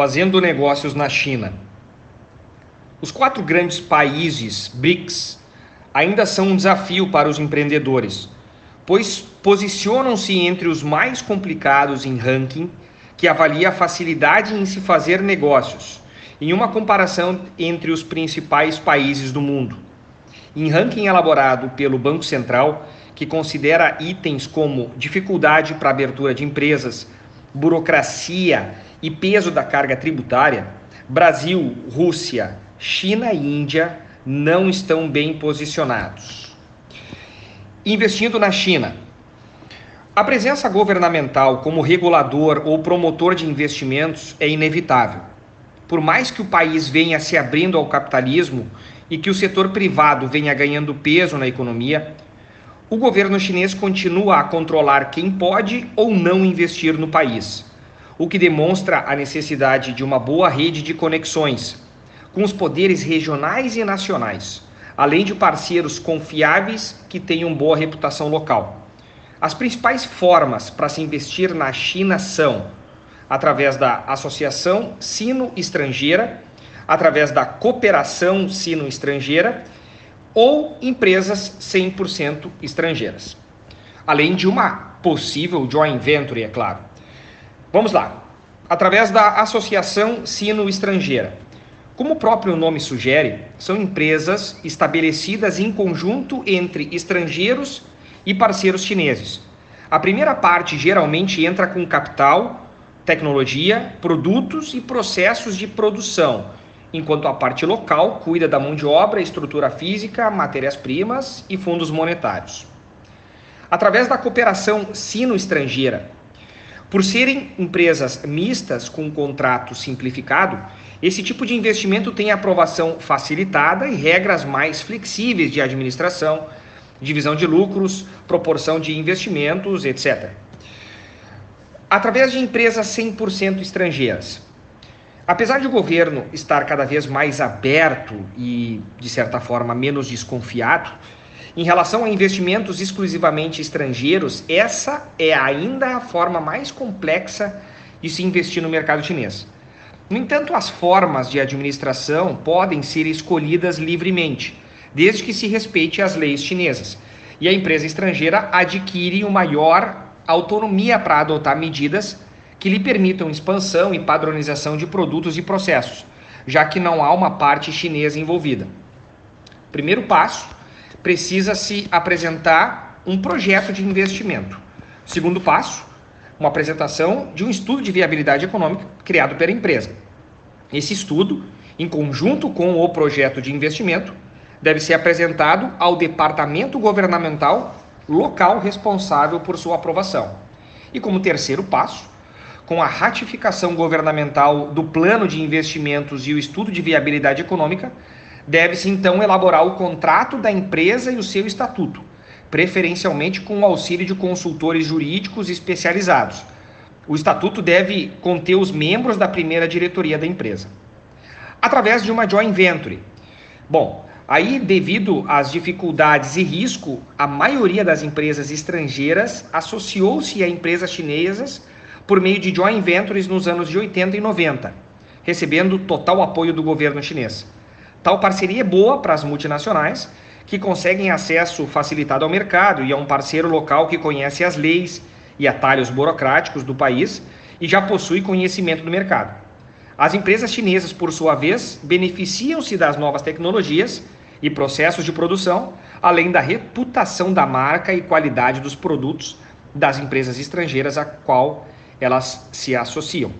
fazendo negócios na China. Os quatro grandes países BRICS ainda são um desafio para os empreendedores, pois posicionam-se entre os mais complicados em ranking que avalia a facilidade em se fazer negócios, em uma comparação entre os principais países do mundo. Em ranking elaborado pelo Banco Central, que considera itens como dificuldade para abertura de empresas, burocracia e peso da carga tributária, Brasil, Rússia, China e Índia não estão bem posicionados. Investindo na China. A presença governamental como regulador ou promotor de investimentos é inevitável. Por mais que o país venha se abrindo ao capitalismo e que o setor privado venha ganhando peso na economia, o governo chinês continua a controlar quem pode ou não investir no país, o que demonstra a necessidade de uma boa rede de conexões com os poderes regionais e nacionais, além de parceiros confiáveis que tenham boa reputação local. As principais formas para se investir na China são através da Associação Sino Estrangeira, através da Cooperação Sino Estrangeira ou empresas 100% estrangeiras. Além de uma possível joint venture, é claro. Vamos lá. Através da Associação Sino Estrangeira. Como o próprio nome sugere, são empresas estabelecidas em conjunto entre estrangeiros e parceiros chineses. A primeira parte geralmente entra com capital, tecnologia, produtos e processos de produção, enquanto a parte local cuida da mão de obra, estrutura física, matérias-primas e fundos monetários. Através da cooperação sino-estrangeira, por serem empresas mistas com contrato simplificado, esse tipo de investimento tem aprovação facilitada e regras mais flexíveis de administração, divisão de lucros, proporção de investimentos, etc. Através de empresas 100% estrangeiras, Apesar de o governo estar cada vez mais aberto e, de certa forma, menos desconfiado, em relação a investimentos exclusivamente estrangeiros, essa é ainda a forma mais complexa de se investir no mercado chinês. No entanto, as formas de administração podem ser escolhidas livremente, desde que se respeite as leis chinesas, e a empresa estrangeira adquire uma maior autonomia para adotar medidas que lhe permitam expansão e padronização de produtos e processos, já que não há uma parte chinesa envolvida. Primeiro passo, precisa-se apresentar um projeto de investimento. Segundo passo, uma apresentação de um estudo de viabilidade econômica criado pela empresa. Esse estudo, em conjunto com o projeto de investimento, deve ser apresentado ao departamento governamental local responsável por sua aprovação. E como terceiro passo, com a ratificação governamental do plano de investimentos e o estudo de viabilidade econômica, deve-se então elaborar o contrato da empresa e o seu estatuto, preferencialmente com o auxílio de consultores jurídicos especializados. O estatuto deve conter os membros da primeira diretoria da empresa. Através de uma joint venture. Bom, aí devido às dificuldades e risco, a maioria das empresas estrangeiras associou-se a empresas chinesas por meio de joint ventures nos anos de 80 e 90, recebendo total apoio do governo chinês. Tal parceria é boa para as multinacionais, que conseguem acesso facilitado ao mercado e a um parceiro local que conhece as leis e atalhos burocráticos do país e já possui conhecimento do mercado. As empresas chinesas, por sua vez, beneficiam-se das novas tecnologias e processos de produção, além da reputação da marca e qualidade dos produtos das empresas estrangeiras a qual elas se associam.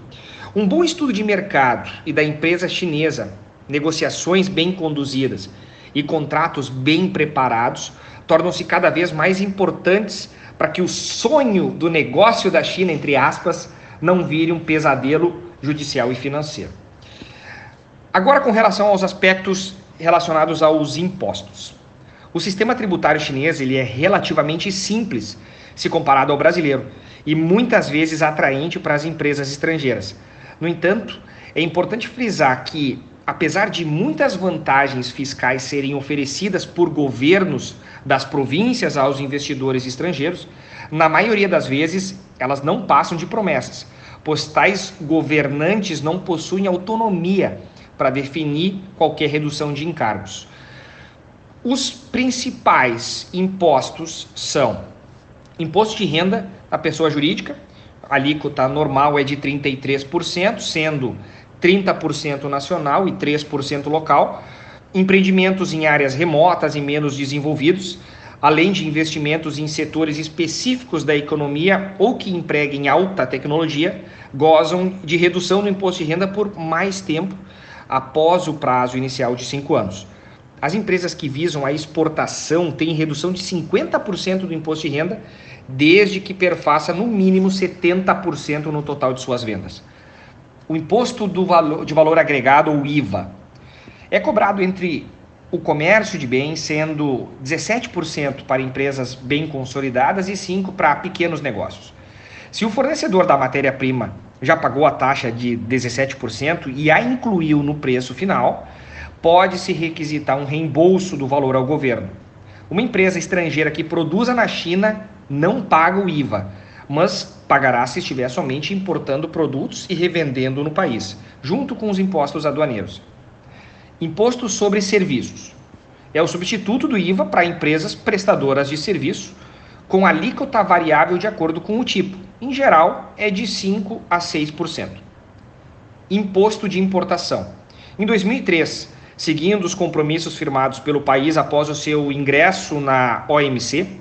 Um bom estudo de mercado e da empresa chinesa, negociações bem conduzidas e contratos bem preparados tornam-se cada vez mais importantes para que o sonho do negócio da China, entre aspas, não vire um pesadelo judicial e financeiro. Agora, com relação aos aspectos relacionados aos impostos. O sistema tributário chinês ele é relativamente simples se comparado ao brasileiro e muitas vezes atraente para as empresas estrangeiras. No entanto, é importante frisar que, apesar de muitas vantagens fiscais serem oferecidas por governos das províncias aos investidores estrangeiros, na maioria das vezes elas não passam de promessas, pois tais governantes não possuem autonomia para definir qualquer redução de encargos. Os principais impostos são imposto de renda da pessoa jurídica, a alíquota normal é de 33%, sendo 30% nacional e 3% local. Empreendimentos em áreas remotas e menos desenvolvidos, além de investimentos em setores específicos da economia ou que empreguem alta tecnologia, gozam de redução no imposto de renda por mais tempo após o prazo inicial de cinco anos. As empresas que visam a exportação têm redução de 50% do imposto de renda, desde que perfaça no mínimo 70% no total de suas vendas. O imposto do valor, de valor agregado, ou IVA, é cobrado entre o comércio de bens, sendo 17% para empresas bem consolidadas e 5% para pequenos negócios. Se o fornecedor da matéria-prima já pagou a taxa de 17% e a incluiu no preço final, pode-se requisitar um reembolso do valor ao governo. Uma empresa estrangeira que produza na China não paga o IVA, mas pagará se estiver somente importando produtos e revendendo no país, junto com os impostos aduaneiros. Imposto sobre serviços. É o substituto do IVA para empresas prestadoras de serviço, com alíquota variável de acordo com o tipo. Em geral, é de 5 a 6%. Imposto de importação. Em 2003, seguindo os compromissos firmados pelo país após o seu ingresso na OMC,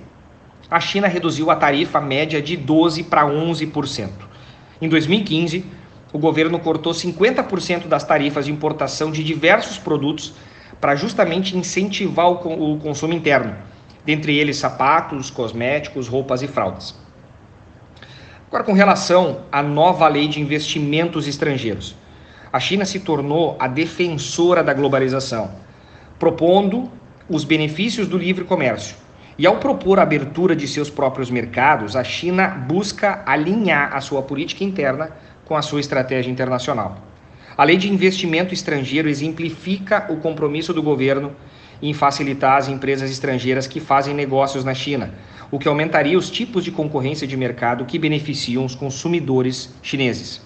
a China reduziu a tarifa média de 12 para 11%. Em 2015, o governo cortou 50% das tarifas de importação de diversos produtos para justamente incentivar o consumo interno, dentre eles sapatos, cosméticos, roupas e fraldas. Agora, com relação à nova lei de investimentos estrangeiros a China se tornou a defensora da globalização, propondo os benefícios do livre comércio. E ao propor a abertura de seus próprios mercados, a China busca alinhar a sua política interna com a sua estratégia internacional. A lei de investimento estrangeiro exemplifica o compromisso do governo em facilitar as empresas estrangeiras que fazem negócios na China, o que aumentaria os tipos de concorrência de mercado que beneficiam os consumidores chineses.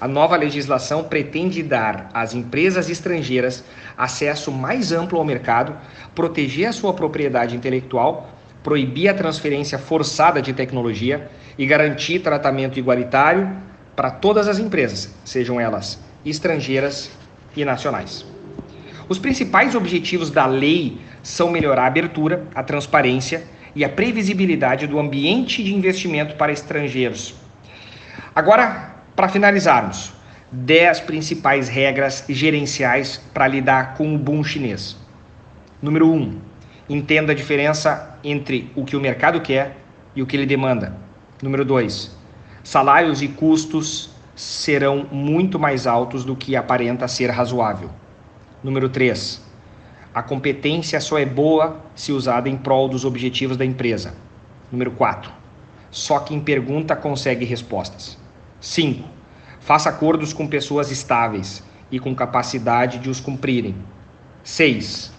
A nova legislação pretende dar às empresas estrangeiras acesso mais amplo ao mercado, proteger a sua propriedade intelectual, proibir a transferência forçada de tecnologia e garantir tratamento igualitário para todas as empresas, sejam elas estrangeiras e nacionais. Os principais objetivos da lei são melhorar a abertura, a transparência e a previsibilidade do ambiente de investimento para estrangeiros. Agora, para finalizarmos, 10 principais regras gerenciais para lidar com o boom chinês. Número 1. Um, entenda a diferença entre o que o mercado quer e o que ele demanda. Número 2. Salários e custos serão muito mais altos do que aparenta ser razoável. Número 3. A competência só é boa se usada em prol dos objetivos da empresa. Número 4. Só quem pergunta consegue respostas. 5. Faça acordos com pessoas estáveis e com capacidade de os cumprirem. 6.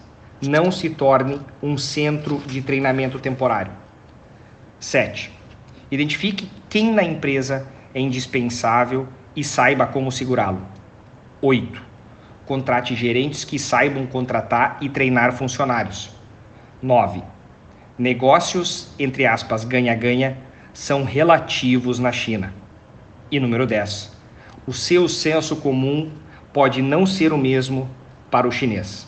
Não se torne um centro de treinamento temporário. 7. Identifique quem na empresa é indispensável e saiba como segurá-lo. 8. Contrate gerentes que saibam contratar e treinar funcionários. 9. Negócios, entre aspas, ganha-ganha, são relativos na China. E número 10. O seu senso comum pode não ser o mesmo para o chinês.